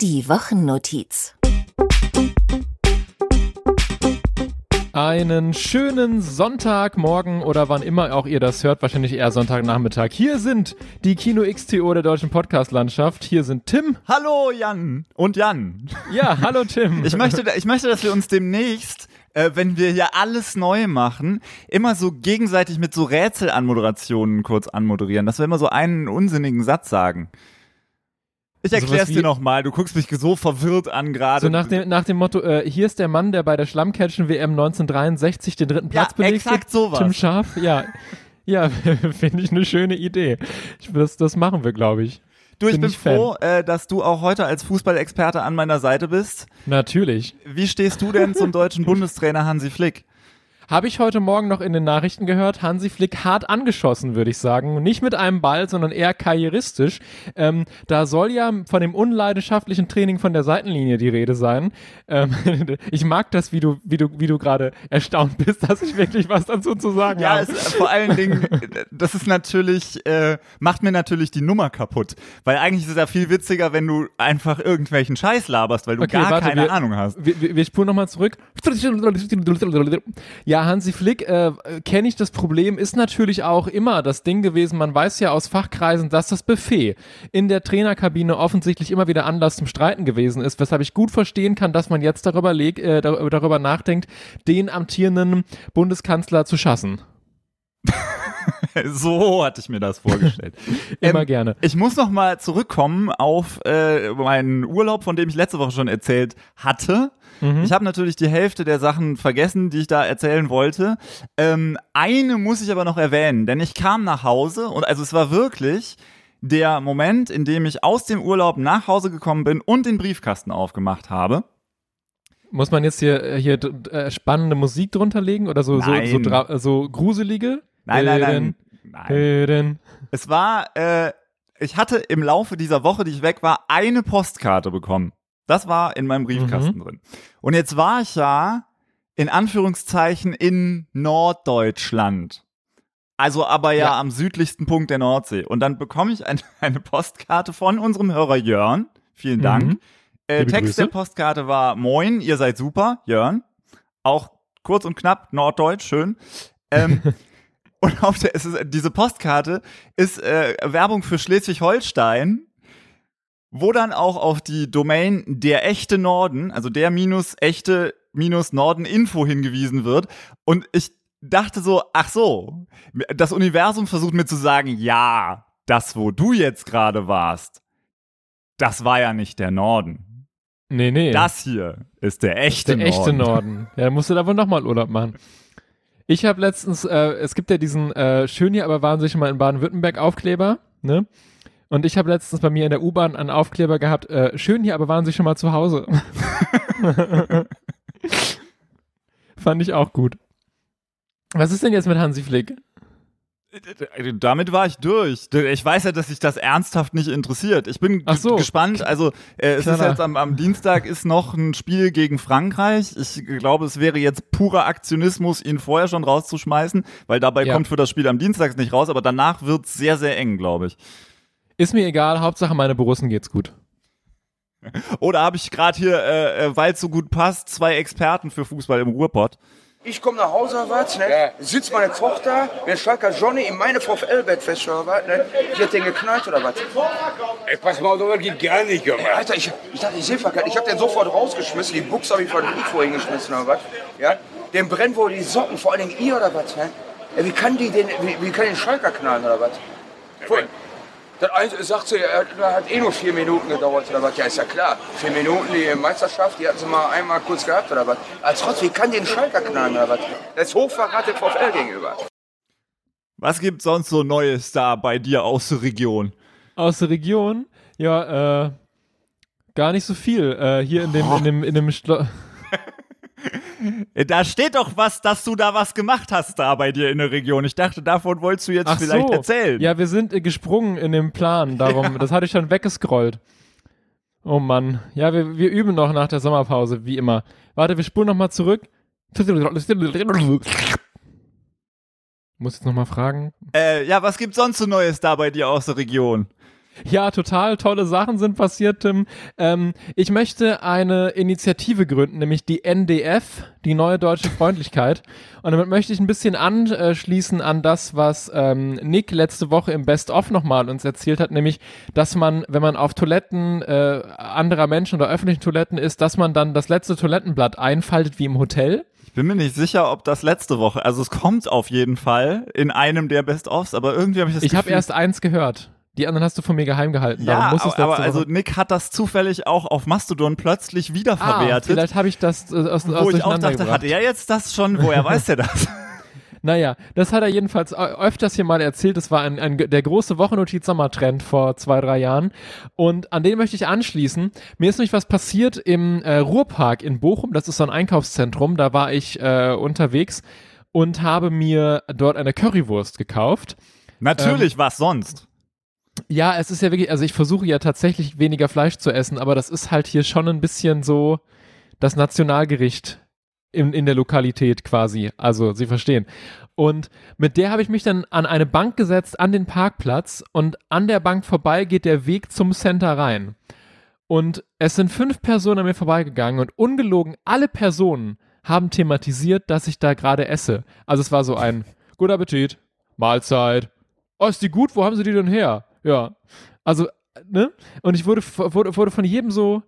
Die Wochennotiz. Einen schönen Sonntagmorgen oder wann immer auch ihr das hört, wahrscheinlich eher Sonntagnachmittag. Hier sind die Kino XTO der deutschen Podcast-Landschaft. Hier sind Tim. Hallo Jan und Jan. Ja, hallo Tim. Ich möchte, ich möchte, dass wir uns demnächst, äh, wenn wir hier alles neu machen, immer so gegenseitig mit so Rätselanmoderationen kurz anmoderieren, dass wir immer so einen unsinnigen Satz sagen. Ich erklär's dir nochmal, du guckst mich so verwirrt an gerade. so nach dem, nach dem Motto, äh, hier ist der Mann, der bei der Schlammcatchen-WM 1963 den dritten Platz Ja, belegte. exakt sowas. Tim Scharf, ja. Ja, finde ich eine schöne Idee. Ich, das, das machen wir, glaube ich. du, ich bin bin froh, äh, dass du auch heute als Fußballexperte an meiner Seite bist. Natürlich. Wie stehst du denn zum deutschen Bundestrainer Hansi Flick? Habe ich heute Morgen noch in den Nachrichten gehört, Hansi Flick hart angeschossen, würde ich sagen. Nicht mit einem Ball, sondern eher karrieristisch. Ähm, da soll ja von dem unleidenschaftlichen Training von der Seitenlinie die Rede sein. Ähm, ich mag das, wie du, wie du, wie du gerade erstaunt bist, dass ich wirklich was dazu zu sagen Ja, habe. es, vor allen Dingen, das ist natürlich, äh, macht mir natürlich die Nummer kaputt. Weil eigentlich ist es ja viel witziger, wenn du einfach irgendwelchen Scheiß laberst, weil du Okay, gar warte, keine wir- Ahnung hast. Wir, wir, wir spulen nochmal zurück. Ja, Hansi Flick, äh, kenne ich das Problem, ist natürlich auch immer das Ding gewesen, man weiß ja aus Fachkreisen, dass das Buffet in der Trainerkabine offensichtlich immer wieder Anlass zum Streiten gewesen ist, weshalb ich gut verstehen kann, dass man jetzt darüber, leg, äh, dar- darüber nachdenkt, den amtierenden Bundeskanzler zu schassen. So hatte ich mir das vorgestellt. Immer Ähm, gerne. Ich muss noch mal zurückkommen auf äh, meinen Urlaub, von dem ich letzte Woche schon erzählt hatte. Mhm. Ich habe natürlich die Hälfte der Sachen vergessen, die ich da erzählen wollte. Ähm, eine muss ich aber noch erwähnen, denn ich kam nach Hause und also es war wirklich der Moment, in dem ich aus dem Urlaub nach Hause gekommen bin und den Briefkasten aufgemacht habe. Muss man jetzt hier, äh, hier äh, spannende Musik drunter legen oder so, so, so, äh, so gruselige? Nein, nein, nein. Nein. Es war, äh, ich hatte im Laufe dieser Woche, die ich weg war, eine Postkarte bekommen. Das war in meinem Briefkasten Mhm. drin. Und jetzt war ich ja in Anführungszeichen in Norddeutschland. Also aber ja, Ja. am südlichsten Punkt der Nordsee. Und dann bekomme ich ein, eine Postkarte von unserem Hörer Jörn. Vielen Dank. Mhm. Äh, Text Grüße. der Postkarte war Moin, ihr seid super, Jörn. Auch kurz und knapp, Norddeutsch, schön. Ähm, und auf der, es ist, diese Postkarte ist äh, Werbung für Schleswig-Holstein, wo dann auch auf die Domain der echte Norden, also der minus echte minus Norden Info hingewiesen wird. Und ich dachte so, ach so, das Universum versucht mir zu sagen, ja, das, wo du jetzt gerade warst, das war ja nicht der Norden. Nee, nee. Das hier ist der echte der Norden. echte Norden. Ja, da musst du da wohl nochmal Urlaub machen. Ich habe letztens, äh, es gibt ja diesen äh, schön hier, aber waren Sie schon mal in Baden-Württemberg Aufkleber, ne? Und ich habe letztens bei mir in der U-Bahn einen Aufkleber gehabt, äh, schön hier, aber waren Sie schon mal zu Hause? Fand ich auch gut. Was ist denn jetzt mit Hansi Flick? Damit war ich durch. Ich weiß ja, dass sich das ernsthaft nicht interessiert. Ich bin so. gespannt. Also äh, es ist Klar. jetzt am, am Dienstag ist noch ein Spiel gegen Frankreich. Ich glaube, es wäre jetzt purer Aktionismus, ihn vorher schon rauszuschmeißen, weil dabei Ja. kommt für das Spiel am Dienstag nicht raus. Aber danach wird es sehr, sehr eng, glaube ich. Ist mir egal, Hauptsache meine Borussen geht's gut. Oder habe ich gerade hier, äh, äh, weil es so gut passt, zwei Experten für Fußball im Ruhrpott? Ich komme nach Hause, was, ne? Sitzt meine Tochter, wenn Schalker Johnny in meine VfL-Bett fest, oder was, ne? Ich hätte den geknallt, oder was? Ey, pass mal, das geht gar nicht, Junge. Ey, Alter, ich, ich dachte, ich sehe verkehrt. Ich hab den sofort rausgeschmissen. Die Buchs habe ich vor dem Mikro hingeschmissen, oder was? Ja? Dem brennen wohl die Socken, vor allen Dingen ihr, oder was, ne? Ey, wie kann die den, wie, wie kann den Schalker knallen, oder was? Voll. Das eine sagt sie, er hat- eh nur vier Minuten gedauert, oder was? Ja, ist ja klar. Vier Minuten, die Meisterschaft, die hatten sie mal einmal kurz gehabt, oder was? Als trotz, wie kann den Schalker knallen, oder was? Das ist Hochverrat dem VfL gegenüber. Was gibt sonst so Neues da bei dir aus der Region? Aus der Region? Ja, äh, gar nicht so viel. Äh, hier in dem, in dem, in dem Schlo Äh, Da steht doch was, dass du da was gemacht hast da bei dir in der Region. Ich dachte, davon wolltest du jetzt Ach vielleicht so. erzählen. Ja, wir sind äh, gesprungen in dem Plan, darum, das hatte ich schon weggescrollt. Oh Mann. Ja, wir, wir üben noch nach der Sommerpause, wie immer. Warte, wir spulen nochmal zurück. Muss jetzt nochmal fragen. Äh, ja, was gibt's sonst so Neues da bei dir aus der Region? Ja, total tolle Sachen sind passiert, Tim. Ähm, ich möchte eine Initiative gründen, nämlich die NDF, die Neue Deutsche Freundlichkeit. Und damit möchte ich ein bisschen anschließen an das, was ähm, Nick letzte Woche im Best-of nochmal uns erzählt hat, nämlich, dass man, wenn man auf Toiletten äh, anderer Menschen oder öffentlichen Toiletten ist, dass man dann das letzte Toilettenblatt einfaltet wie im Hotel. Ich bin mir nicht sicher, ob das letzte Woche, also es kommt auf jeden Fall in einem der Best-ofs, aber irgendwie habe ich das Ich habe erst eins gehört. Die anderen hast du von mir geheim gehalten. Ja, aber, aber also Nick hat das zufällig auch auf Mastodon plötzlich ah, wiederverwertet. vielleicht habe ich das äh, aus, aus wo ich auch dachte, gebracht. hat er jetzt das schon? Woher weiß er das? Naja, das hat er jedenfalls ö- öfters hier mal erzählt. Das war ein, ein, der große Wochennotiz-Sommertrend vor zwei, drei Jahren. Und an den möchte ich anschließen. Mir ist nämlich was passiert im äh, Ruhrpark in Bochum. Das ist so ein Einkaufszentrum. Da war ich äh, unterwegs und habe mir dort eine Currywurst gekauft. Natürlich, was sonst? Ja, es ist ja wirklich, also ich versuche ja tatsächlich weniger Fleisch zu essen, aber das ist halt hier schon ein bisschen so das Nationalgericht in, in der Lokalität quasi. Also, Sie verstehen. Und mit der habe ich mich dann an eine Bank gesetzt, an den Parkplatz und an der Bank vorbei geht der Weg zum Center rein. Und es sind fünf Personen an mir vorbeigegangen und ungelogen alle Personen haben thematisiert, dass ich da gerade esse. Also es war so ein Guten Appetit, Mahlzeit. Oh, ist die gut? Wo haben sie die denn her? Ja. Also, ne? Und ich wurde, wurde, wurde von jedem so,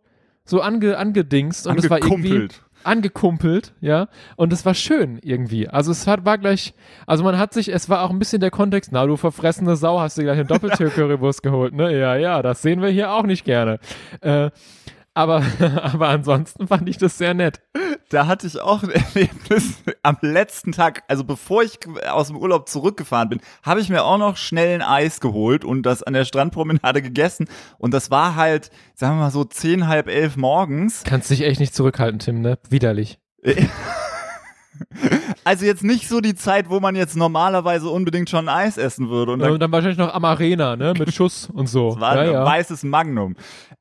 so ange, angedingst und es war irgendwie Angekumpelt. ja. Und es war schön irgendwie. Also es hat, war gleich, also man hat sich, es war auch ein bisschen der Kontext, na du verfressene Sau, hast du gleich eine Doppeltür-Currywurst geholt, ne? Ja, ja, das sehen wir hier auch nicht gerne. Äh, aber, aber ansonsten fand ich das sehr nett. Da hatte ich auch ein Erlebnis am letzten Tag, also bevor ich aus dem Urlaub zurückgefahren bin, habe ich mir auch noch schnell ein Eis geholt und das an der Strandpromenade gegessen. Und das war halt, sagen wir mal so, zehn, halb elf morgens. Kannst dich echt nicht zurückhalten, Tim, ne? Widerlich. Also jetzt nicht so die Zeit, wo man jetzt normalerweise unbedingt schon Eis essen würde. Und Und dann dann wahrscheinlich noch am Arena, ne? Mit Schuss und so. war ja, ein ja. weißes Magnum.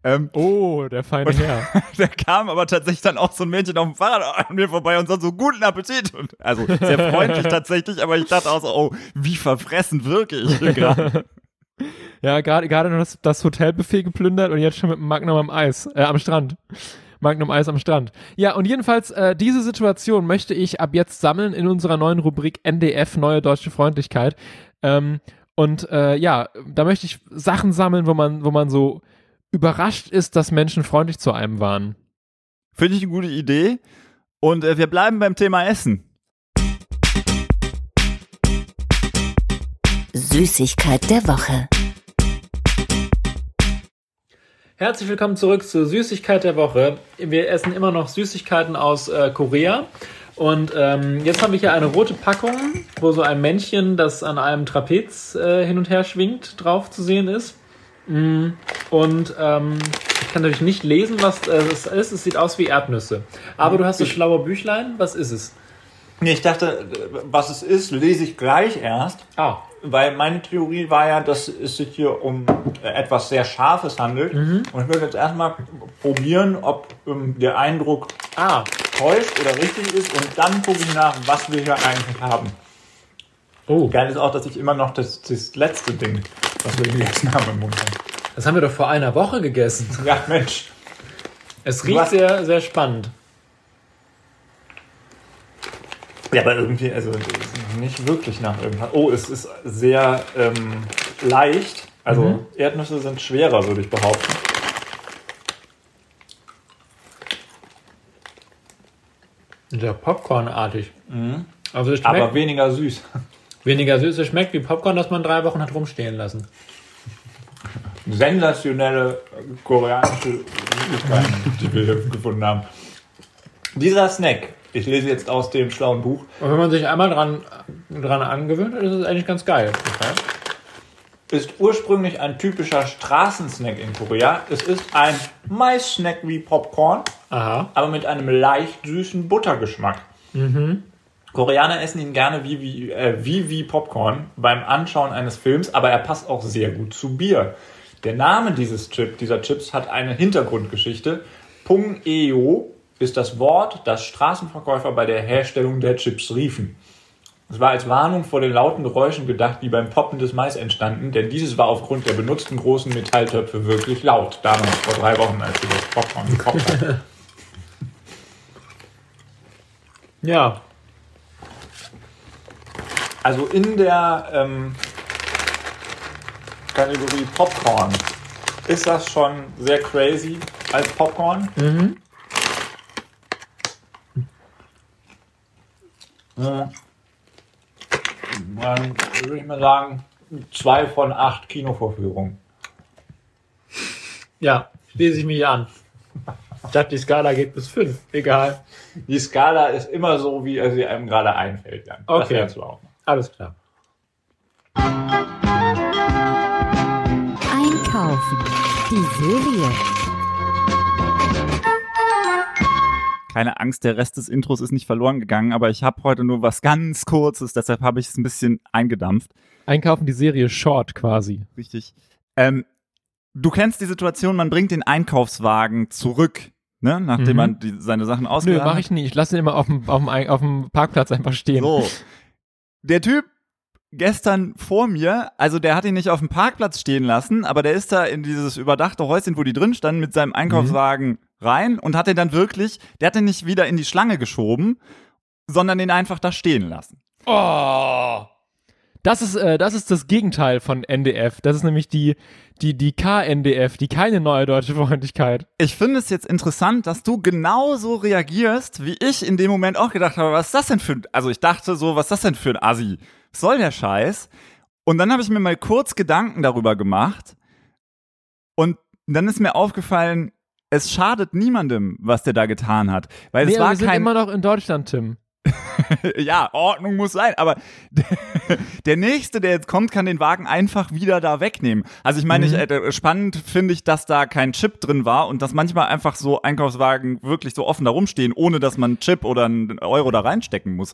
Ähm, Oh, der feine Herr. da kam aber tatsächlich dann auch so ein Mädchen auf dem Fahrrad an mir vorbei und sagt so, guten Appetit. Und, also sehr freundlich tatsächlich, aber ich dachte auch so, oh, wie verfressen wirke ich hier gerade. Ja, gerade gerade noch das, das Hotelbuffet geplündert und jetzt schon mit dem Magnum am Eis, äh, am Strand. Magnum Eis am Strand. Ja, und jedenfalls, äh, diese Situation möchte ich ab jetzt sammeln in unserer neuen Rubrik NDF, Neue Deutsche Freundlichkeit. Ähm, und äh, ja, da möchte ich Sachen sammeln, wo man, wo man so überrascht ist, dass Menschen freundlich zu einem waren. Finde ich eine gute Idee. Und äh, wir bleiben beim Thema Essen. Süßigkeit der Woche. Herzlich willkommen zurück zur Süßigkeit der Woche. Wir essen immer noch Süßigkeiten aus äh, Korea. Und ähm, jetzt habe ich hier eine rote Packung, wo so ein Männchen, das an einem Trapez äh, hin und her schwingt, drauf zu sehen ist. Mm, Und ähm, ich kann natürlich nicht lesen, was äh, es ist. Es sieht aus wie Erdnüsse. Aber du hast das schlaue Büchlein. Was ist es? Nee, ich dachte, was es ist, lese ich gleich erst. Ah, Weil meine Theorie war ja, dass es sich hier um äh, etwas sehr Scharfes handelt. Und ich würde jetzt erstmal probieren, ob ähm, der Eindruck ah, täuscht oder richtig ist. Und dann gucke ich nach, was wir hier eigentlich haben. oh. Geil ist auch, dass ich immer noch das, das letzte Ding, was wir gegessen haben, im Mund habe. Das haben wir doch vor einer Woche gegessen. Ja, Mensch. Es riecht Was? sehr, sehr spannend. Ja, aber irgendwie, also nicht wirklich nach irgendwas. Oh, es ist sehr ähm, leicht. Also Erdnüsse sind schwerer, würde ich behaupten. Sehr Popcornartig. Also es schmeckt Aber weniger süß. weniger süß. Es schmeckt wie Popcorn, das man drei Wochen hat rumstehen lassen. sensationelle koreanische Süßigkeiten, die wir hier gefunden haben. Dieser Snack, ich lese jetzt aus dem schlauen Buch, Und wenn man sich einmal dran, dran angewöhnt hat, ist es eigentlich ganz geil. ist ursprünglich ein typischer Straßensnack in Korea. Es ist ein Mais-Snack wie Popcorn, Aha. aber mit einem leicht süßen Buttergeschmack. Koreaner essen ihn gerne wie wie, äh, wie wie Popcorn beim Anschauen eines Films, aber er passt auch sehr gut zu Bier. Der Name dieses Chip, dieser Chips hat eine Hintergrundgeschichte. Pung Eo ist das Wort, das Straßenverkäufer bei der Herstellung der Chips riefen. Es war als Warnung vor den lauten Geräuschen gedacht, die beim Poppen des Mais entstanden, denn dieses war aufgrund der benutzten großen Metalltöpfe wirklich laut. Damals, vor drei Wochen, als wir das Popcorn gekauft haben. Ja. Also in der ähm, Kategorie Popcorn ist das schon sehr crazy als Popcorn. Mhm. Dann würde ich mal sagen, zwei von acht Kinovorführungen. Ja, schließe ich mich an. Ich dachte, die Skala geht bis fünf. Egal. Die Skala ist immer so, wie er sie einem gerade einfällt. Dann. Das Okay. Alles klar. Einkaufen. Die Serie. Keine Angst, der Rest des Intros ist nicht verloren gegangen, aber ich habe heute nur was ganz Kurzes, deshalb habe ich es ein bisschen eingedampft. Einkaufen die Serie Short quasi. Richtig. Ähm, du kennst die Situation, man bringt den Einkaufswagen zurück, ne, nachdem Mhm. man die, seine Sachen Nö, ausgeladen mache hat. ich nie. Ich lasse ihn immer auf dem, auf dem, auf dem Parkplatz einfach stehen. So. Der Typ gestern vor mir, also der hat ihn nicht auf dem Parkplatz stehen lassen, aber der ist da in dieses überdachte Häuschen, wo die drin standen, mit seinem Einkaufswagen rein und hat den dann wirklich, der hat den nicht wieder in die Schlange geschoben, sondern den einfach da stehen lassen. Oh. Das ist, äh, das ist das Gegenteil von NDF. Das ist nämlich die, die, die KNDF, die keine neue deutsche Freundlichkeit. Ich finde es jetzt interessant, dass du genauso reagierst, wie ich in dem Moment auch gedacht habe, was ist das denn für ein, also ich dachte so, was ist das denn für ein Assi? Was soll der Scheiß? Und dann habe ich mir mal kurz Gedanken darüber gemacht und dann ist mir aufgefallen, es schadet niemandem, was der da getan hat, weil Nee, es war wir sind kein immer noch in Deutschland, Tim. ja, Ordnung muss sein, aber der, der nächste, der jetzt kommt, kann den Wagen einfach wieder da wegnehmen. Also ich meine, ich, äh, spannend finde ich, dass da kein Chip drin war und dass manchmal einfach so Einkaufswagen wirklich so offen da rumstehen, ohne dass man einen Chip oder einen Euro da reinstecken muss.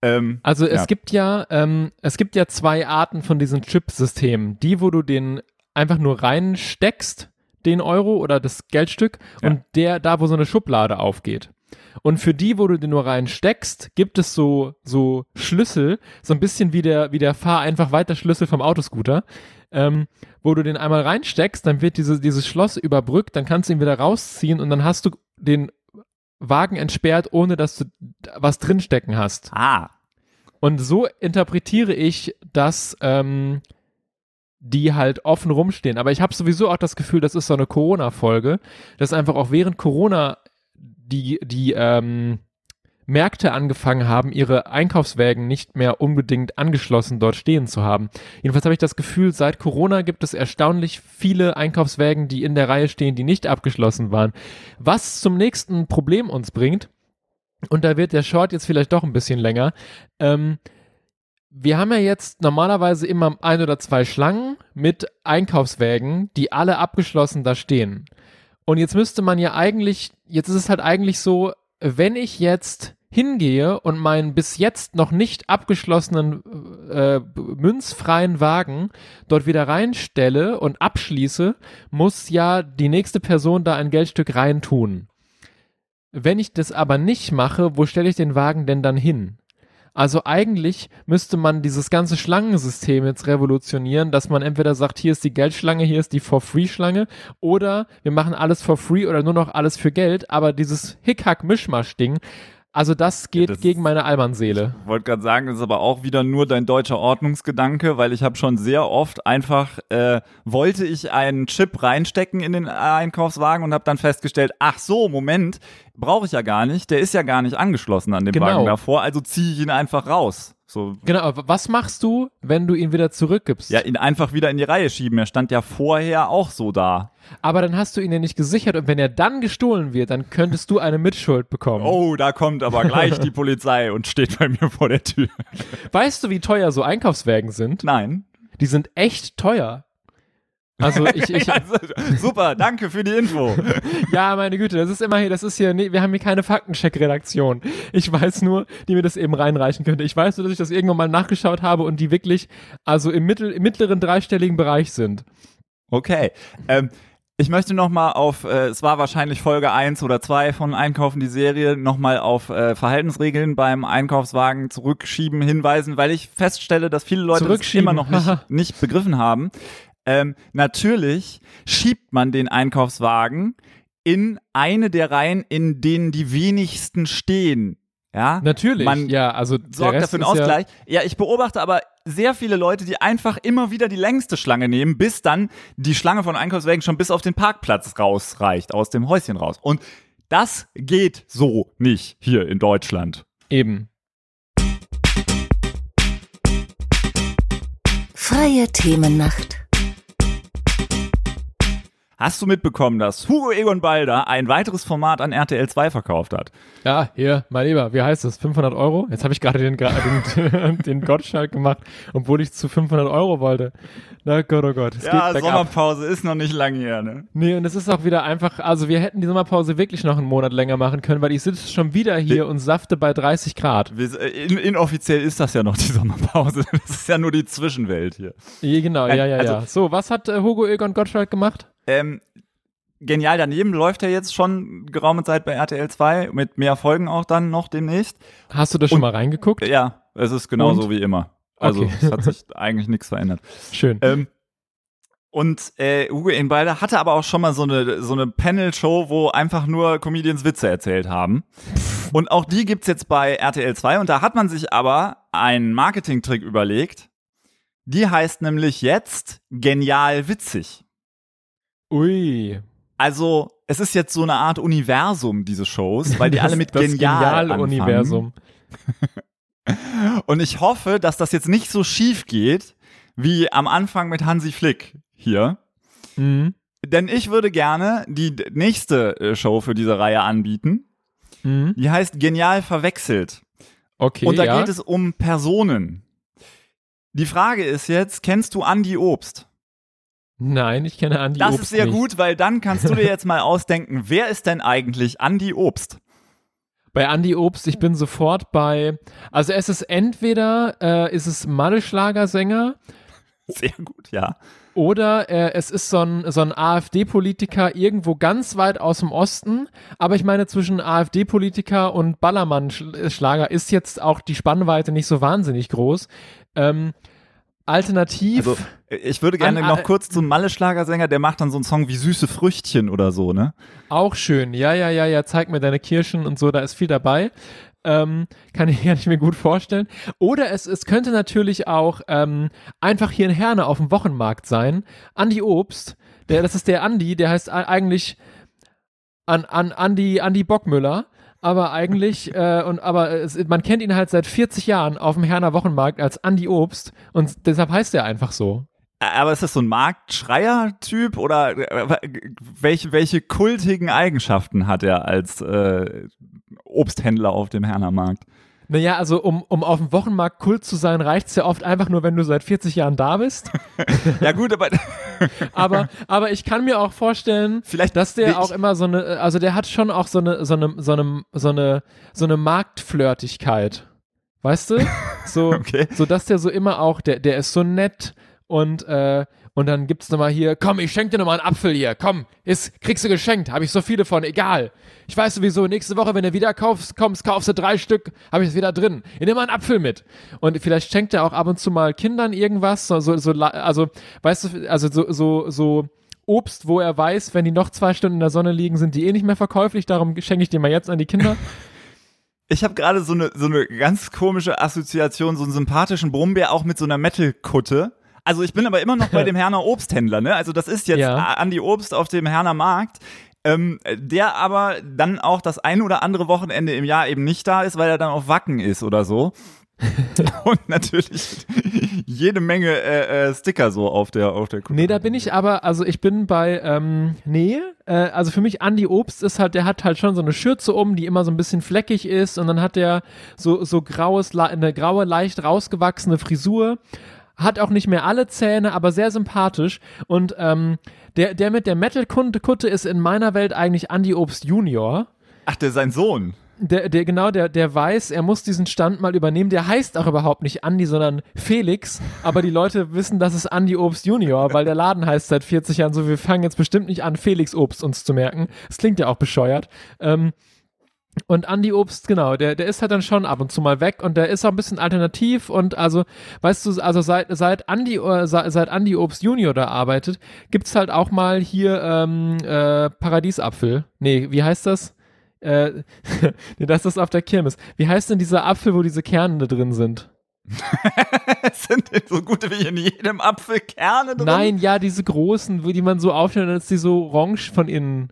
Ähm, Also es Ja. gibt ja, ähm, es gibt ja zwei Arten von diesen Chip-Systemen. Die, wo du den einfach nur reinsteckst, den Euro oder das Geldstück, Ja. und der, da, wo so eine Schublade aufgeht. Und für die, wo du den nur reinsteckst, gibt es so, so Schlüssel, so ein bisschen wie der, wie der Fahr einfach weiter Schlüssel vom Autoscooter, ähm, wo du den einmal reinsteckst, dann wird diese, dieses Schloss überbrückt, dann kannst du ihn wieder rausziehen und dann hast du den Wagen entsperrt, ohne dass du was drinstecken hast. ah, Und so interpretiere ich, dass ähm, die halt offen rumstehen. Aber ich habe sowieso auch das Gefühl, das ist so eine Corona-Folge, dass einfach auch während Corona die, die ähm, Märkte angefangen haben, ihre Einkaufswägen nicht mehr unbedingt angeschlossen dort stehen zu haben. Jedenfalls habe ich das Gefühl, seit Corona gibt es erstaunlich viele Einkaufswägen, die in der Reihe stehen, die nicht abgeschlossen waren. Was zum nächsten Problem uns bringt, und da wird der Short jetzt vielleicht doch ein bisschen länger. Ähm, wir haben ja jetzt normalerweise immer ein oder zwei Schlangen mit Einkaufswägen, die alle abgeschlossen da stehen. Und jetzt müsste man ja eigentlich, jetzt ist es halt eigentlich so, wenn ich jetzt hingehe und meinen bis jetzt noch nicht abgeschlossenen äh, münzfreien Wagen dort wieder reinstelle und abschließe, muss ja die nächste Person da ein Geldstück reintun. Wenn ich das aber nicht mache, wo stelle ich den Wagen denn dann hin? Also eigentlich müsste man dieses ganze Schlangensystem jetzt revolutionieren, dass man entweder sagt, hier ist die Geldschlange, hier ist die For-Free-Schlange oder wir machen alles for free oder nur noch alles für Geld, aber dieses Hickhack-Mischmasch-Ding, also das geht das- gegen meine Allmann-Seele. wollte gerade sagen, das ist aber auch wieder nur dein deutscher Ordnungsgedanke, weil ich habe schon sehr oft einfach, äh, wollte ich einen Chip reinstecken in den Einkaufswagen und habe dann festgestellt, ach so, Moment, brauche ich ja gar nicht, der ist ja gar nicht angeschlossen an dem Genau. Wagen davor, also ziehe ich ihn einfach raus. So, Genau, aber was machst du, wenn du ihn wieder zurückgibst? ja, ihn einfach wieder in die Reihe schieben. Er stand ja vorher auch so da. Aber dann hast du ihn ja nicht gesichert und wenn er dann gestohlen wird, dann könntest du eine Mitschuld bekommen. Oh, da kommt aber gleich die Polizei und steht bei mir vor der Tür. Weißt du, wie teuer so Einkaufswägen sind? Nein. Die sind echt teuer. Also ich, ich Also, super, danke für die Info. ja, meine Güte, das ist immer hier, das ist hier, nee, wir haben hier keine Faktencheck-Redaktion. Ich weiß nur, die mir das eben reinreichen könnte. Ich weiß nur, dass ich das irgendwann mal nachgeschaut habe und die wirklich, also im, mittel, im mittleren dreistelligen Bereich sind. Okay. Ähm, Ich möchte nochmal auf, äh, es war wahrscheinlich Folge 1 oder 2 von Einkaufen die Serie, nochmal auf äh, Verhaltensregeln beim Einkaufswagen zurückschieben, hinweisen, weil ich feststelle, dass viele Leute das immer noch nicht, nicht begriffen haben. Ähm, natürlich schiebt man den Einkaufswagen in eine der Reihen, in denen die wenigsten stehen. Ja, Natürlich, Man ja, also der sorgt Rest dafür einen Ausgleich. Ja, ich beobachte aber sehr viele Leute, die einfach immer wieder die längste Schlange nehmen, bis dann die Schlange von Einkaufswagen schon bis auf den Parkplatz rausreicht, aus dem Häuschen raus. Und das geht so nicht hier in Deutschland. Ja, eben. Freie Themennacht. Hast du mitbekommen, dass Hugo Egon Balder ein weiteres Format an RTL 2 verkauft hat? Ja, hier, mein Lieber, wie heißt das? 500 Euro? Jetzt habe ich gerade den, den, den Gottschalk gemacht, obwohl ich zu 500 Euro wollte. Na Gott, oh Gott. Es ja, geht. Sommerpause ist noch nicht lange her, ne? Nee, und es ist auch wieder einfach, also wir hätten die Sommerpause wirklich noch einen Monat länger machen können, weil ich sitze schon wieder hier und safte bei 30 Grad. Wir, äh, in, inoffiziell ist das ja noch die Sommerpause. Das ist ja nur die Zwischenwelt hier. Ja, genau, ja, ja, Also- ja. So, was hat äh, Hugo Egon Gottschalk gemacht? Ähm, genial daneben läuft er jetzt schon geraume Zeit bei RTL 2 mit mehr Folgen auch dann noch demnächst. Hast du da schon Und- mal reingeguckt? Ja, es ist genauso Und? wie immer. Also Okay. es hat sich eigentlich nichts verändert. Schön. Ähm, und äh, Hugo Ehnbalder hatte aber auch schon mal so eine, so eine Panel-Show, wo einfach nur Comedians Witze erzählt haben. Und auch die gibt's jetzt bei RTL 2 und da hat man sich aber einen Marketing-Trick überlegt. Die heißt nämlich jetzt Genial Witzig. Ui. Also, es ist jetzt so eine Art Universum, diese Shows, weil die alle mit das genial anfangen. Universum. Und ich hoffe, dass das jetzt nicht so schief geht, wie am Anfang mit Hansi Flick hier. Mhm. Denn ich würde gerne die nächste äh, Show für diese Reihe anbieten. Mhm. Die heißt Genial verwechselt. Okay, Und da ja. geht es um Personen. Die Frage ist jetzt, kennst du Andi Obst? Nein, ich kenne Andi Das Obst ist sehr nicht. gut, weil dann kannst du dir jetzt mal ausdenken, wer ist denn eigentlich Andi Obst? Bei Andi Obst, ich bin sofort bei, also es ist entweder, äh, ist es Madelschlagersänger Sehr gut, ja. oder äh, es ist so ein, so ein AfD-Politiker irgendwo ganz weit aus dem Osten, aber ich meine, zwischen AfD-Politiker und Ballermann-Schlager ist jetzt auch die Spannweite nicht so wahnsinnig groß. Ähm, alternativ, Also, ich würde gerne An- noch äh, kurz zum Malle-Schlagersänger, der macht dann so einen Song wie Süße Früchtchen oder so, ne? Auch schön. Ja, ja, ja, ja, zeig mir deine Kirschen und so, da ist viel dabei. Ähm, kann, ich, kann ich mir gut vorstellen. Oder es, es könnte natürlich auch ähm, einfach hier in Herne auf dem Wochenmarkt sein. Andi Obst, der, das ist der Andi, der heißt eigentlich an, an Andi, Andi Bockmüller. Aber eigentlich, äh, und aber es, man kennt ihn halt seit 40 Jahren auf dem Herner Wochenmarkt als Andi Obst und deshalb heißt er einfach so. Aber ist das so ein Marktschreier-Typ oder äh, welche, welche kultigen Eigenschaften hat er als äh, Obsthändler auf dem Herner Markt? Naja, also um, um auf dem Wochenmarkt Kult zu sein, reicht's ja oft einfach nur, wenn du seit 40 Jahren da bist. Ja gut, aber Aber, aber ich kann mir auch vorstellen, Vielleicht dass der auch immer so eine, also der hat schon auch so eine, so eine, so eine, so eine, so eine Marktflirtigkeit. Weißt du? So, Okay. so dass der so immer auch, der, der ist so nett und, äh, und dann gibt's nochmal hier, komm, ich schenk dir nochmal einen Apfel hier, komm, ist, kriegst du geschenkt, habe ich so viele von, egal. Ich weiß sowieso, nächste Woche, wenn du wieder kaufst, kommst, kaufst du drei Stück, habe ich es wieder drin. Ich nehme mal einen Apfel mit. Und vielleicht schenkt er auch ab und zu mal Kindern irgendwas, so, so, so also, weißt du, also so, so, so Obst, wo er weiß, wenn die noch zwei Stunden in der Sonne liegen, sind die eh nicht mehr verkäuflich, darum schenke ich die mal jetzt an die Kinder. ich habe gerade so eine so eine ganz komische Assoziation, so einen sympathischen Brummbär auch mit so einer Metal-Kutte. Also ich bin aber immer noch bei dem Herner Obsthändler, ne? Also das ist jetzt Ja. Andi Obst auf dem Herner Markt. Ähm, der aber dann auch das ein oder andere Wochenende im Jahr eben nicht da ist, weil er dann auf Wacken ist oder so. Und natürlich jede Menge äh, äh, Sticker so auf der auf der Kutte. Nee, da bin ich aber, also ich bin bei, ähm, nee, äh, also für mich Andi Obst ist halt, der hat halt schon so eine Schürze um, die immer so ein bisschen fleckig ist und dann hat der so, so graues, eine graue, leicht rausgewachsene Frisur. Hat auch nicht mehr alle Zähne, aber sehr sympathisch. Und ähm, der, der mit der Metal-Kutte ist in meiner Welt eigentlich Andi Obst Junior. Ach, der ist sein Sohn. der, der, genau, der, der weiß, er muss diesen Stand mal übernehmen. Der heißt auch überhaupt nicht Andi, sondern Felix. Aber die Leute wissen, dass es Andi Obst Junior, weil der Laden heißt seit 40 Jahren so. Wir fangen jetzt bestimmt nicht an, Felix Obst uns zu merken. Das klingt ja auch bescheuert. Ähm, und Andi Obst, genau, der, der ist halt dann schon ab und zu mal weg und der ist auch ein bisschen alternativ und also, weißt du, also seit, seit Andi, äh, seit, seit Andi Obst Junior da arbeitet, gibt's halt auch mal hier ähm, äh, Paradiesapfel. Nee, wie heißt das? Äh, nee, das ist auf der Kirmes. Wie heißt denn dieser Apfel, wo diese Kerne drin sind? Sind denn so gute wie in jedem Apfel Kerne drin? Nein, ja, diese großen, die man so aufschneidet, dann ist die so orange von innen.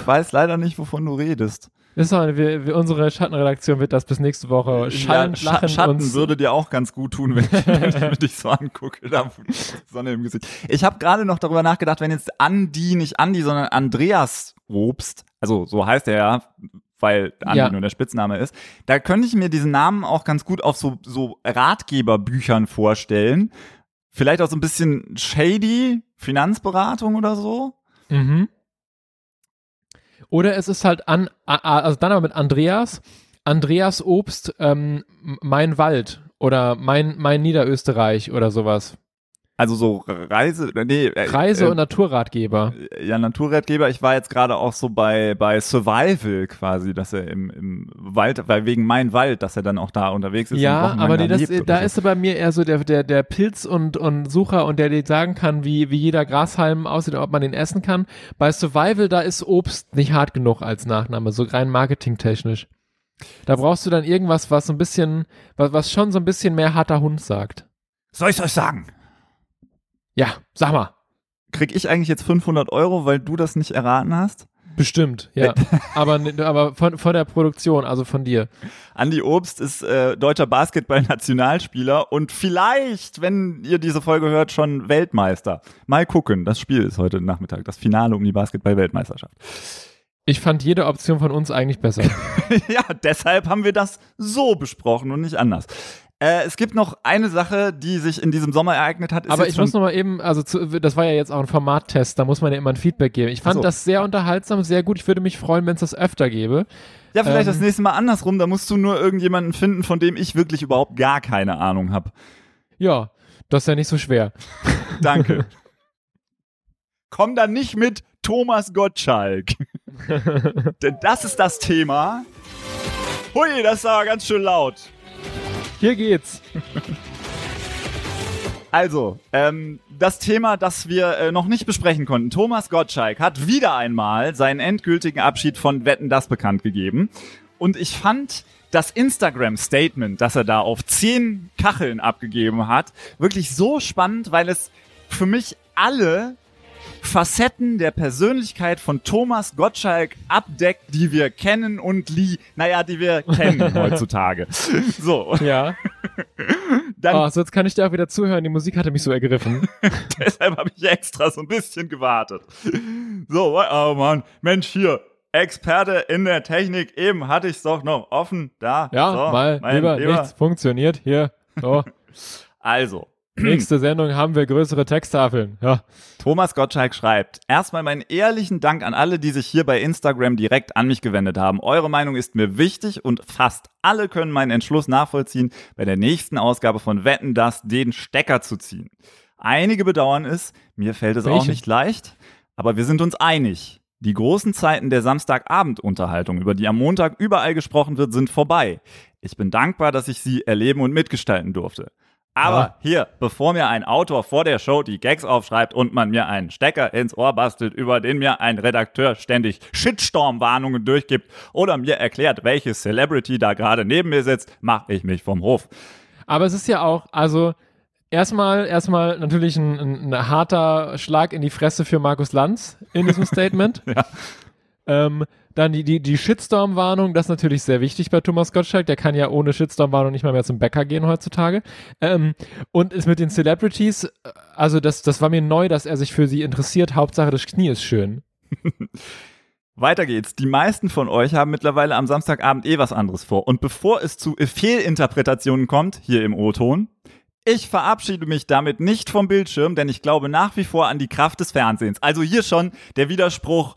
Äh, Ich weiß leider nicht, wovon du redest. Ist doch, wir, wir, unsere Schattenredaktion wird das bis nächste Woche schallend ja, lachen. Schatten uns, würde dir auch ganz gut tun, wenn ich, wenn ich mir dich so angucke. Da Sonne im Gesicht. Ich habe gerade noch darüber nachgedacht, wenn jetzt Andi, nicht Andi, sondern Andreas Obst, also so heißt er ja, weil Andi Ja. nur der Spitzname ist, da könnte ich mir diesen Namen auch ganz gut auf so, so Ratgeberbüchern vorstellen. Vielleicht auch so ein bisschen shady, Finanzberatung oder so. Mhm. Oder es ist halt an, also dann aber mit Andreas, Andreas Obst, ähm, mein Wald oder mein, mein Niederösterreich oder sowas. Also so Reise, nee, äh, Reise- äh, und Naturratgeber. ja, Naturratgeber. Ich war jetzt gerade auch so bei, bei Survival quasi, dass er im, im Wald, weil wegen mein Wald, dass er dann auch da unterwegs ist. Ja, aber nee, da das, da so. ist er bei mir eher so der, der, der Pilz- und, und Sucher und der dir sagen kann, wie, wie jeder Grashalm aussieht und ob man den essen kann. Bei Survival, da ist Obst nicht hart genug als Nachname, so rein marketingtechnisch. Da brauchst du dann irgendwas, was so ein bisschen, was, was schon so ein bisschen mehr harter Hund sagt. Soll ich euch sagen? Ja, sag mal. Krieg ich eigentlich jetzt 500 Euro, weil du das nicht erraten hast? Bestimmt, ja. aber ne- aber von, von der Produktion, also von dir. Andi Obst ist äh, deutscher Basketball-Nationalspieler und vielleicht, wenn ihr diese Folge hört, schon Weltmeister. Mal gucken, das Spiel ist heute Nachmittag, das Finale um die Basketball-Weltmeisterschaft. Ich fand jede Option von uns eigentlich besser. ja, deshalb haben wir das so besprochen und nicht anders. Äh, es gibt noch eine Sache, die sich in diesem Sommer ereignet hat. Aber ich muss noch mal eben, also zu, das war ja jetzt auch ein Formattest, da muss man ja immer ein Feedback geben. Ich fand so. das sehr unterhaltsam, sehr gut. Ich würde mich freuen, wenn es das öfter gäbe. Ja, vielleicht Ähm, das nächste Mal andersrum. Da musst du nur irgendjemanden finden, von dem ich wirklich überhaupt gar keine Ahnung habe. Ja, das ist ja nicht so schwer. Danke. Komm dann nicht mit Thomas Gottschalk. Denn das ist das Thema. Hui, das ist aber ganz schön laut. Hier geht's. Also, ähm, das Thema, das wir äh, noch nicht besprechen konnten. Thomas Gottschalk hat wieder einmal seinen endgültigen Abschied von Wetten das bekannt gegeben. Und ich fand das Instagram-Statement, das er da auf zehn Kacheln abgegeben hat, wirklich so spannend, weil es für mich alle Facetten der Persönlichkeit von Thomas Gottschalk abdeckt, die wir kennen und lie, naja, die wir kennen heutzutage. So, Ja. dann Oh, so jetzt kann ich dir auch wieder zuhören. Die Musik hatte mich so ergriffen. Deshalb habe ich extra so ein bisschen gewartet. So, oh Mann, Mensch, hier, Experte in der Technik, eben hatte ich es doch noch offen da. Ja, so, mal mein lieber, nichts funktioniert. Hier. So. Also, Nächste Sendung haben wir größere Texttafeln. Ja. Thomas Gottschalk schreibt, erstmal meinen ehrlichen Dank an alle, die sich hier bei Instagram direkt an mich gewendet haben. Eure Meinung ist mir wichtig und fast alle können meinen Entschluss nachvollziehen, bei der nächsten Ausgabe von Wetten das den Stecker zu ziehen. Einige bedauern es, mir fällt es auch Welchen? nicht leicht, aber wir sind uns einig. Die großen Zeiten der Samstagabendunterhaltung, über die am Montag überall gesprochen wird, sind vorbei. Ich bin dankbar, dass ich sie erleben und mitgestalten durfte. Aber Ja. hier, bevor mir ein Autor vor der Show die Gags aufschreibt und man mir einen Stecker ins Ohr bastelt, über den mir ein Redakteur ständig Shitstorm-Warnungen durchgibt oder mir erklärt, welche Celebrity da gerade neben mir sitzt, mache ich mich vom Hof. Aber es ist ja auch, also erstmal, erstmal natürlich ein, ein, ein harter Schlag in die Fresse für Markus Lanz in diesem Statement. Ja. Ähm, dann die, die, die Shitstorm-Warnung, das ist natürlich sehr wichtig bei Thomas Gottschalk. Der kann ja ohne Shitstorm-Warnung nicht mal mehr zum Bäcker gehen heutzutage. Ähm, und ist mit den Celebrities, äh, also das, das war mir neu, dass er sich für sie interessiert. Hauptsache, das Knie ist schön. Weiter geht's. Die meisten von euch haben mittlerweile am Samstagabend eh was anderes vor. Und bevor es zu Fehlinterpretationen kommt, hier im O-Ton, ich verabschiede mich damit nicht vom Bildschirm, denn ich glaube nach wie vor an die Kraft des Fernsehens. Also hier schon der Widerspruch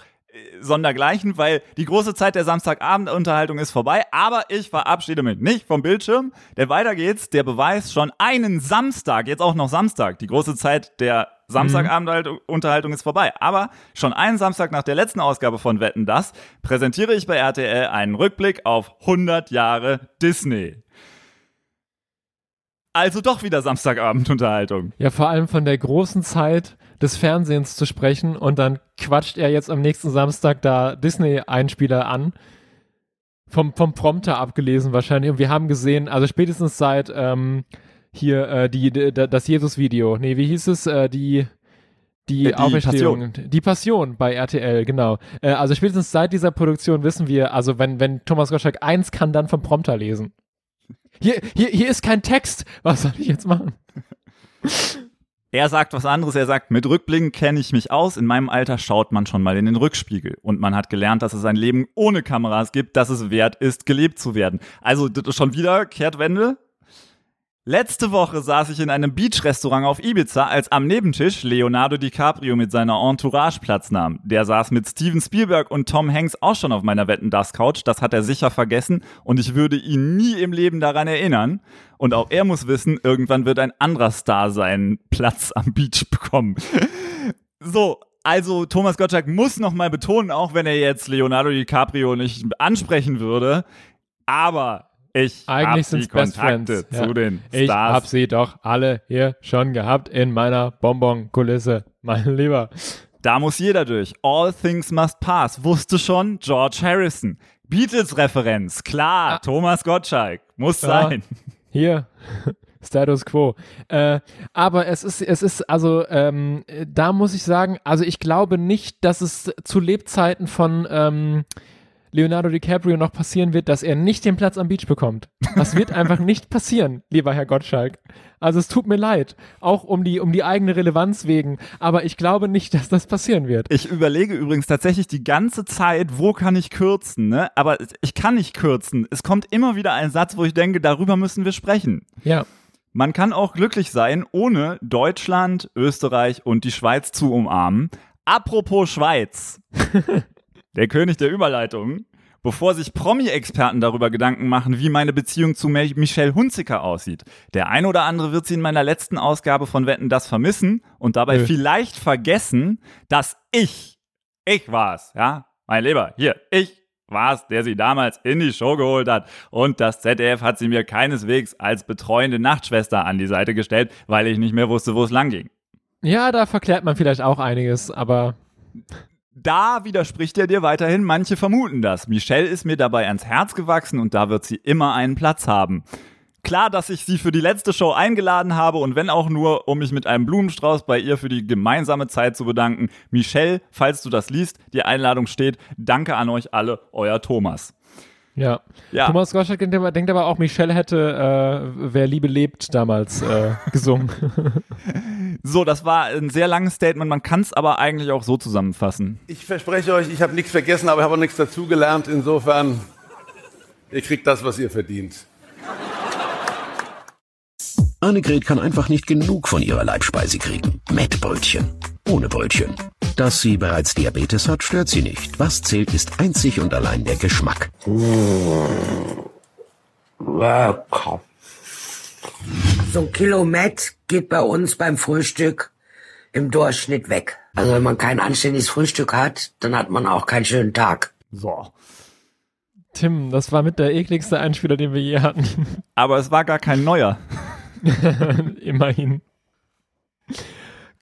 sondergleichen, weil die große Zeit der Samstagabendunterhaltung ist vorbei, aber ich verabschiede mich nicht vom Bildschirm, denn weiter geht's, der Beweis schon einen Samstag, jetzt auch noch Samstag, die große Zeit der Samstagabendunterhaltung ist vorbei, aber schon einen Samstag nach der letzten Ausgabe von Wetten das präsentiere ich bei RTL einen Rückblick auf 100 Jahre Disney. Also doch wieder Samstagabendunterhaltung. Ja, vor allem von der großen Zeit des Fernsehens zu sprechen und dann quatscht er jetzt am nächsten Samstag da Disney-Einspieler an. Vom, vom Prompter abgelesen wahrscheinlich. Und wir haben gesehen, also spätestens seit ähm, hier äh, die, die, das Jesus-Video. Nee, wie hieß es? Äh, die die, die Auferstehung, die Passion bei RTL, genau. Äh, also spätestens seit dieser Produktion wissen wir, also wenn, wenn Thomas Gottschalk eins kann, dann vom Prompter lesen. Hier, hier, hier ist kein Text. Was soll ich jetzt machen? Er sagt was anderes. Er sagt, mit Rückblicken kenne ich mich aus. In meinem Alter schaut man schon mal in den Rückspiegel. Und man hat gelernt, dass es ein Leben ohne Kameras gibt, dass es wert ist, gelebt zu werden. Also schon wieder Kehrtwende. Letzte Woche saß ich in einem Beach-Restaurant auf Ibiza, als am Nebentisch Leonardo DiCaprio mit seiner Entourage Platz nahm. Der saß mit Steven Spielberg und Tom Hanks auch schon auf meiner Wetten das Couch. Das hat er sicher vergessen und ich würde ihn nie im Leben daran erinnern. Und auch er muss wissen, irgendwann wird ein anderer Star seinen Platz am Beach bekommen. so, also Thomas Gottschalk muss nochmal betonen, auch wenn er jetzt Leonardo DiCaprio nicht ansprechen würde, aber ich Eigentlich sind Best Kontakte Friends. zu Ja. den Ich Stars. hab sie doch alle hier schon gehabt in meiner Bonbon-Kulisse, mein Lieber. Da muss jeder durch. All things must pass. Wusste schon George Harrison. Beatles-Referenz. Klar, Thomas Gottschalk. Muss Ja. sein. Hier, Status quo. Äh, aber es ist, es ist, also, ähm, da muss ich sagen, also ich glaube nicht, dass es zu Lebzeiten von ähm, Leonardo DiCaprio noch passieren wird, dass er nicht den Platz am Beach bekommt. Das wird einfach nicht passieren, lieber Herr Gottschalk. Also es tut mir leid, auch um die, um die eigene Relevanz wegen, aber ich glaube nicht, dass das passieren wird. Ich überlege übrigens tatsächlich die ganze Zeit, wo kann ich kürzen, ne? Aber ich kann nicht kürzen. Es kommt immer wieder ein Satz, wo ich denke, darüber müssen wir sprechen. Ja. Man kann auch glücklich sein, ohne Deutschland, Österreich und die Schweiz zu umarmen. Apropos Schweiz. der König der Überleitung. Bevor sich Promi-Experten darüber Gedanken machen, wie meine Beziehung zu Mi- Michelle Hunziker aussieht. Der ein oder andere wird sie in meiner letzten Ausgabe von Wetten das vermissen und dabei Nö. vielleicht vergessen, dass ich, ich war's, ja, mein Lieber, hier, ich war's, der sie damals in die Show geholt hat. Und das ZDF hat sie mir keineswegs als betreuende Nachtschwester an die Seite gestellt, weil ich nicht mehr wusste, wo es lang ging. Ja, da verklärt man vielleicht auch einiges, aber Da widerspricht er dir weiterhin, manche vermuten das. Michelle ist mir dabei ans Herz gewachsen und da wird sie immer einen Platz haben. Klar, dass ich sie für die letzte Show eingeladen habe und wenn auch nur, um mich mit einem Blumenstrauß bei ihr für die gemeinsame Zeit zu bedanken. Michelle, falls du das liest, die Einladung steht. Danke an euch alle, euer Thomas. Ja. Ja. Thomas Gottschalk denkt aber, denkt aber auch, Michelle hätte äh, Wer Liebe lebt damals äh, gesungen. So, das war ein sehr langes Statement, man kann es aber eigentlich auch so zusammenfassen. Ich verspreche euch, ich habe nichts vergessen, aber ich habe auch nichts dazugelernt. Insofern, ihr kriegt das, was ihr verdient. Annegret kann einfach nicht genug von ihrer Leibspeise kriegen. Mettbrötchen. Ohne Brötchen. Dass sie bereits Diabetes hat, stört sie nicht. Was zählt, ist einzig und allein der Geschmack. Lecker. So ein Kilo Met geht bei uns beim Frühstück im Durchschnitt weg. Also wenn man kein anständiges Frühstück hat, dann hat man auch keinen schönen Tag. So. Tim, das war mit der ekligste Einspieler, den wir je hatten. Aber es war gar kein neuer. Immerhin.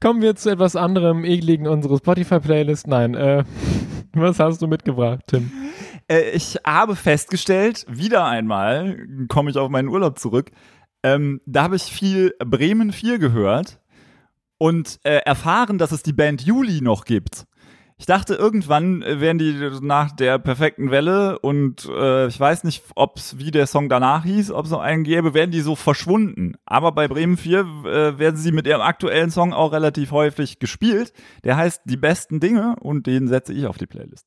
Kommen wir zu etwas anderem, ekligen unsere Spotify-Playlist. Nein, äh, was hast du mitgebracht, Tim? Äh, ich habe festgestellt, wieder einmal komme ich auf meinen Urlaub zurück, ähm, da habe ich viel Bremen 4 gehört und äh, erfahren, dass es die Band Juli noch gibt. Ich dachte, irgendwann äh, werden die nach der perfekten Welle und äh, ich weiß nicht, ob's wie der Song danach hieß, ob es noch einen gäbe, werden die so verschwunden. Aber bei Bremen 4 äh, werden sie mit ihrem aktuellen Song auch relativ häufig gespielt. Der heißt Die besten Dinge und den setze ich auf die Playlist.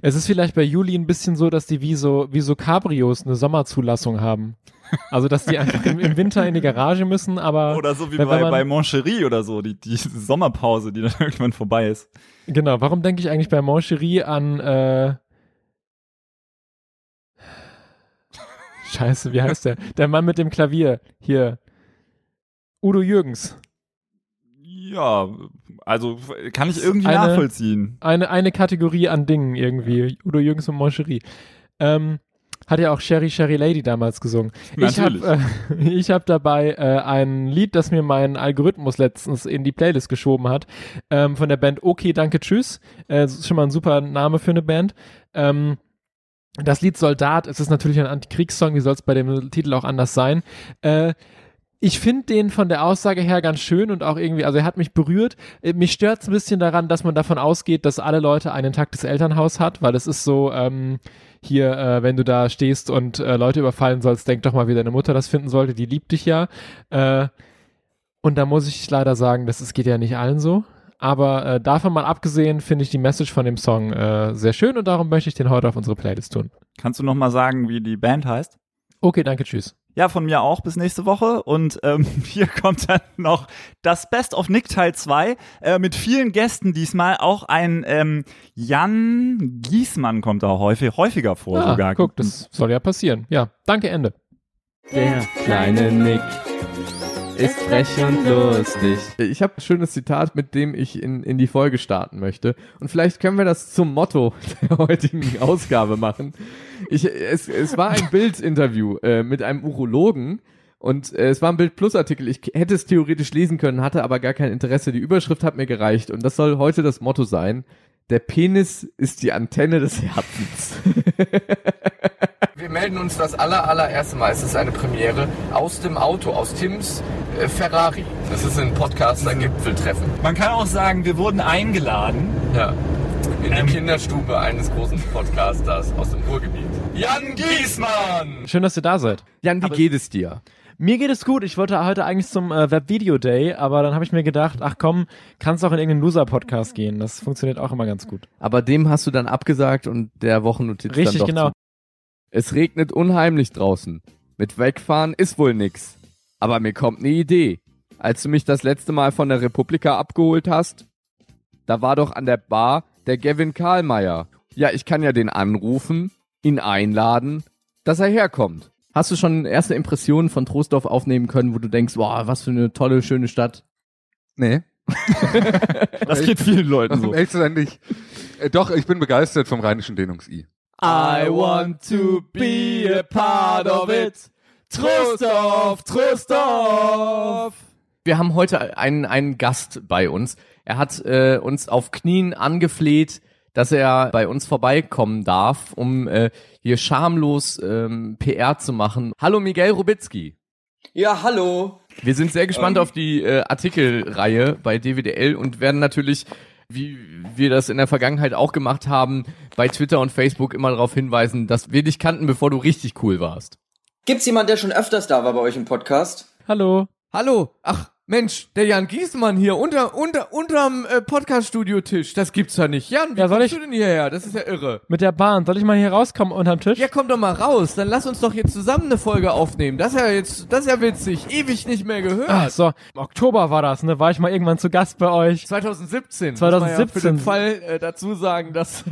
Es ist vielleicht bei Juli ein bisschen so, dass die wie so, wie so Cabrios eine Sommerzulassung haben. Also, dass die einfach im, im Winter in die Garage müssen, aber. Oder so wie wenn bei, man- bei Moncherie oder so, die, die Sommerpause, die dann irgendwann vorbei ist. Genau, warum denke ich eigentlich bei Moncherie an äh Scheiße, wie heißt der? Der Mann mit dem Klavier. Hier. Udo Jürgens. Ja, also kann ich irgendwie Eine- nachvollziehen. Eine, eine Kategorie an Dingen irgendwie. Udo Jürgens und Moncherie. Ähm, hat ja auch Sherry Sherry Lady damals gesungen. Ich habe Natürlich. äh, ich hab dabei äh, ein Lied, das mir mein Algorithmus letztens in die Playlist geschoben hat, ähm, von der Band Okay, danke, tschüss. Äh, das ist schon mal ein super Name für eine Band. Ähm, das Lied Soldat, es ist natürlich ein Antikriegssong, wie soll es bei dem Titel auch anders sein. Äh, ich finde den von der Aussage her ganz schön und auch irgendwie, also er hat mich berührt. Äh, Mich stört es ein bisschen daran, dass man davon ausgeht, dass alle Leute ein intaktes Elternhaus hat, weil es ist so, ähm, hier, äh, wenn du da stehst und äh, Leute überfallen sollst, denk doch mal, wie deine Mutter das finden sollte, die liebt dich ja. Äh, und da muss ich leider sagen, das ist, geht ja nicht allen so. Aber äh, davon mal abgesehen, finde ich die Message von dem Song äh, sehr schön und darum möchte ich den heute auf unsere Playlist tun. Kannst du noch mal sagen, wie die Band heißt? Okay, danke, tschüss. Ja, von mir auch bis nächste Woche. Und ähm, hier kommt dann noch das Best of Nick Teil 2 äh, mit vielen Gästen diesmal. Auch ein ähm, Jan Giesmann kommt da häufig, häufiger vor Ah, sogar. guck, das soll ja passieren. Ja, danke, Ende. Der kleine Nick ist frech und lustig. Ich habe ein schönes Zitat, mit dem ich in, in die Folge starten möchte. Und vielleicht können wir das zum Motto der heutigen Ausgabe machen. Ich, es, es war ein Bildinterview äh, mit einem Urologen. Und äh, es war ein Bild-Plus-Artikel. Ich hätte es theoretisch lesen können, hatte aber gar kein Interesse. Die Überschrift hat mir gereicht. Und das soll heute das Motto sein. Der Penis ist die Antenne des Herzens. Wir melden uns das aller, allererste Mal. Es ist eine Premiere aus dem Auto, aus Tims äh, Ferrari. Das ist ein Podcaster-Gipfeltreffen. Man kann auch sagen, wir wurden eingeladen. Ja. In Ähm. die Kinderstube eines großen Podcasters aus dem Ruhrgebiet. Jan Giesmann! Schön, dass ihr da seid. Jan, wie geht es dir? Mir geht es gut. Ich wollte heute eigentlich zum äh, Web-Video Day, aber dann habe ich mir gedacht, ach komm, kannst auch in irgendeinen Loser-Podcast gehen. Das funktioniert auch immer ganz gut. Aber dem hast du dann abgesagt und der Wochennotiz Richtig, dann doch genau. Zu. Es regnet unheimlich draußen. Mit Wegfahren ist wohl nix. Aber mir kommt eine Idee. Als du mich das letzte Mal von der Republika abgeholt hast, da war doch an der Bar der Gavin Karlmeier. Ja, ich kann ja den anrufen, ihn einladen, dass er herkommt. Hast du schon erste Impressionen von Troisdorf aufnehmen können, wo du denkst, wow, was für eine tolle, schöne Stadt? Nee. Das geht vielen Leuten so. Um ehrlich zu sein, nicht. Äh, doch, ich bin begeistert vom rheinischen Dehnungs-I. I want to be a part of it. Trostorf, Trostorf. Wir haben heute einen, einen Gast bei uns. Er hat äh, uns auf Knien angefleht, dass er bei uns vorbeikommen darf, um äh, hier schamlos ähm, PR zu machen. Hallo Miguel Rubitzky. Ja, hallo. Wir sind sehr gespannt Ähm. auf die äh, Artikelreihe bei DWDL und werden natürlich, wie wir das in der Vergangenheit auch gemacht haben, bei Twitter und Facebook immer darauf hinweisen, dass wir dich kannten, bevor du richtig cool warst. Gibt's jemand, der schon öfters da war bei euch im Podcast? Hallo. Hallo. Ach, Mensch, der Jan Giesmann hier unter unter unterm äh, Podcast-Studio-Tisch. Das gibt's ja nicht. Jan, wie Ja, soll kommst ich- du denn hierher? Das ist ja irre. Mit der Bahn. Soll ich mal hier rauskommen unterm Tisch? Ja, komm doch mal raus. Dann lass uns doch jetzt zusammen eine Folge aufnehmen. Das ist ja jetzt, das ist ja witzig. Ewig nicht mehr gehört. Ach so, im Oktober war das, ne? War ich mal irgendwann zu Gast bei euch. 2017. Muss man ja für 2017. den Fall äh, dazu sagen, dass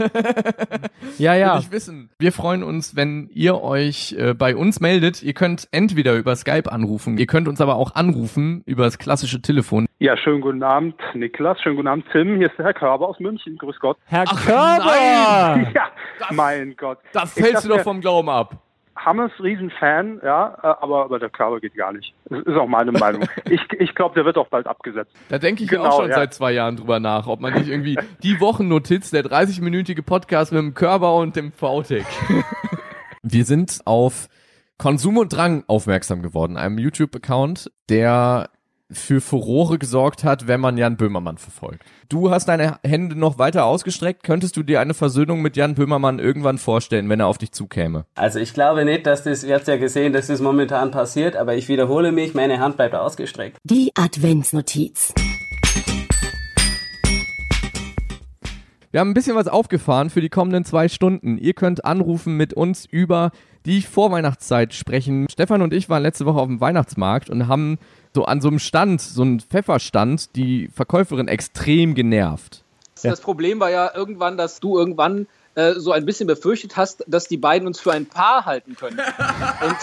Ja, ja. will ich wissen. Wir freuen uns, wenn ihr euch äh, bei uns meldet. Ihr könnt entweder über Skype anrufen, ihr könnt uns aber auch anrufen über das klassische Telefon. Ja, schönen guten Abend, Niklas. Schönen guten Abend, Tim. Hier ist der Herr Körber aus München. Grüß Gott. Herr Ach, Körber! Ja, mein Gott. Da fällst du dachte, doch vom Glauben ab. Hammers Riesenfan, ja, äh, aber, aber der Körber geht gar nicht. Das ist auch meine Meinung. Ich, ich glaube, der wird auch bald abgesetzt. Da denke ich Genau, auch schon ja. seit zwei Jahren drüber nach, ob man nicht irgendwie die Wochennotiz, der 30-minütige Podcast mit dem Körper und dem VTech. Wir sind auf Konsum und Drang aufmerksam geworden, einem YouTube-Account, der für Furore gesorgt hat, wenn man Jan Böhmermann verfolgt. Du hast deine Hände noch weiter ausgestreckt. Könntest du dir eine Versöhnung mit Jan Böhmermann irgendwann vorstellen, wenn er auf dich zukäme? Also ich glaube nicht, dass das, ihr habt ja gesehen, dass das momentan passiert, aber ich wiederhole mich, meine Hand bleibt ausgestreckt. Die Adventsnotiz. Wir haben ein bisschen was aufgefahren für die kommenden zwei Stunden. Ihr könnt anrufen mit uns über die Vorweihnachtszeit sprechen. Stefan und ich waren letzte Woche auf dem Weihnachtsmarkt und haben so an so einem Stand, so einem Pfefferstand, die Verkäuferin extrem genervt. Das Problem war ja irgendwann, dass du irgendwann äh, so ein bisschen befürchtet hast, dass die beiden uns für ein Paar halten können. Und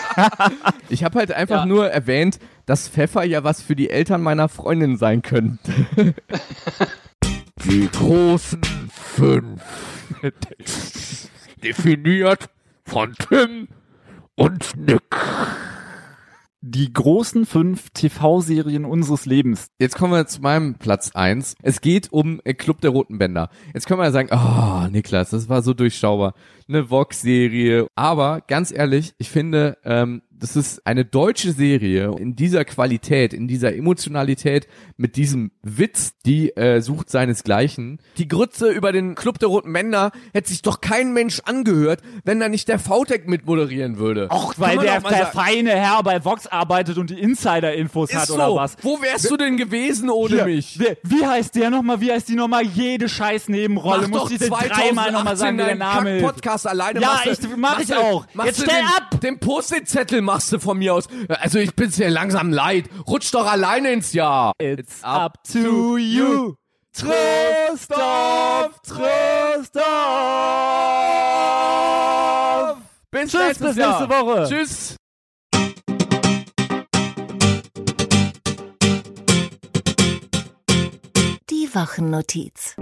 Ich habe halt einfach Ja. nur erwähnt, dass Pfeffer ja was für die Eltern meiner Freundin sein könnte. Die großen fünf. Definiert von Tim und Nick. Die großen fünf TV-Serien unseres Lebens. Jetzt kommen wir zu meinem Platz eins. Es geht um äh, Club der Roten Bänder. Jetzt können wir ja sagen, oh, Niklas, das war so durchschaubar. Eine Vox-Serie. Aber ganz ehrlich, ich finde, ähm, das ist eine deutsche Serie in dieser Qualität, in dieser Emotionalität, mit diesem Witz, die äh, sucht seinesgleichen. Die Grütze über den Club der Roten Bänder hätte sich doch kein Mensch angehört, wenn da nicht der VTech mitmoderieren würde. Och, weil der, der feine Herr bei Vox arbeitet und die Insider-Infos hat so. oder was. Wo wärst du denn gewesen ohne Hier, mich? Wie, wie heißt der nochmal? Wie heißt die nochmal? Jede scheiß Nebenrolle. Mach Muss ich denn dreimal nochmal 2018 sagen, wie der Name ist? Kack-Podcast alleine. Ja, machst ich, mach ich auch. Jetzt stell den, ab! Den Post-it-Zettel machst du von mir aus. Also ich bin's dir langsam leid. Rutsch doch alleine ins Jahr. It's up to you. Tröstorf, Tröstorf. Bis Tschüss, bis Jahr. nächste Woche. Tschüss. Die Wochennotiz.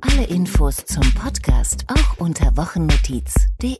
Alle Infos zum Podcast auch unter wochennotiz.de.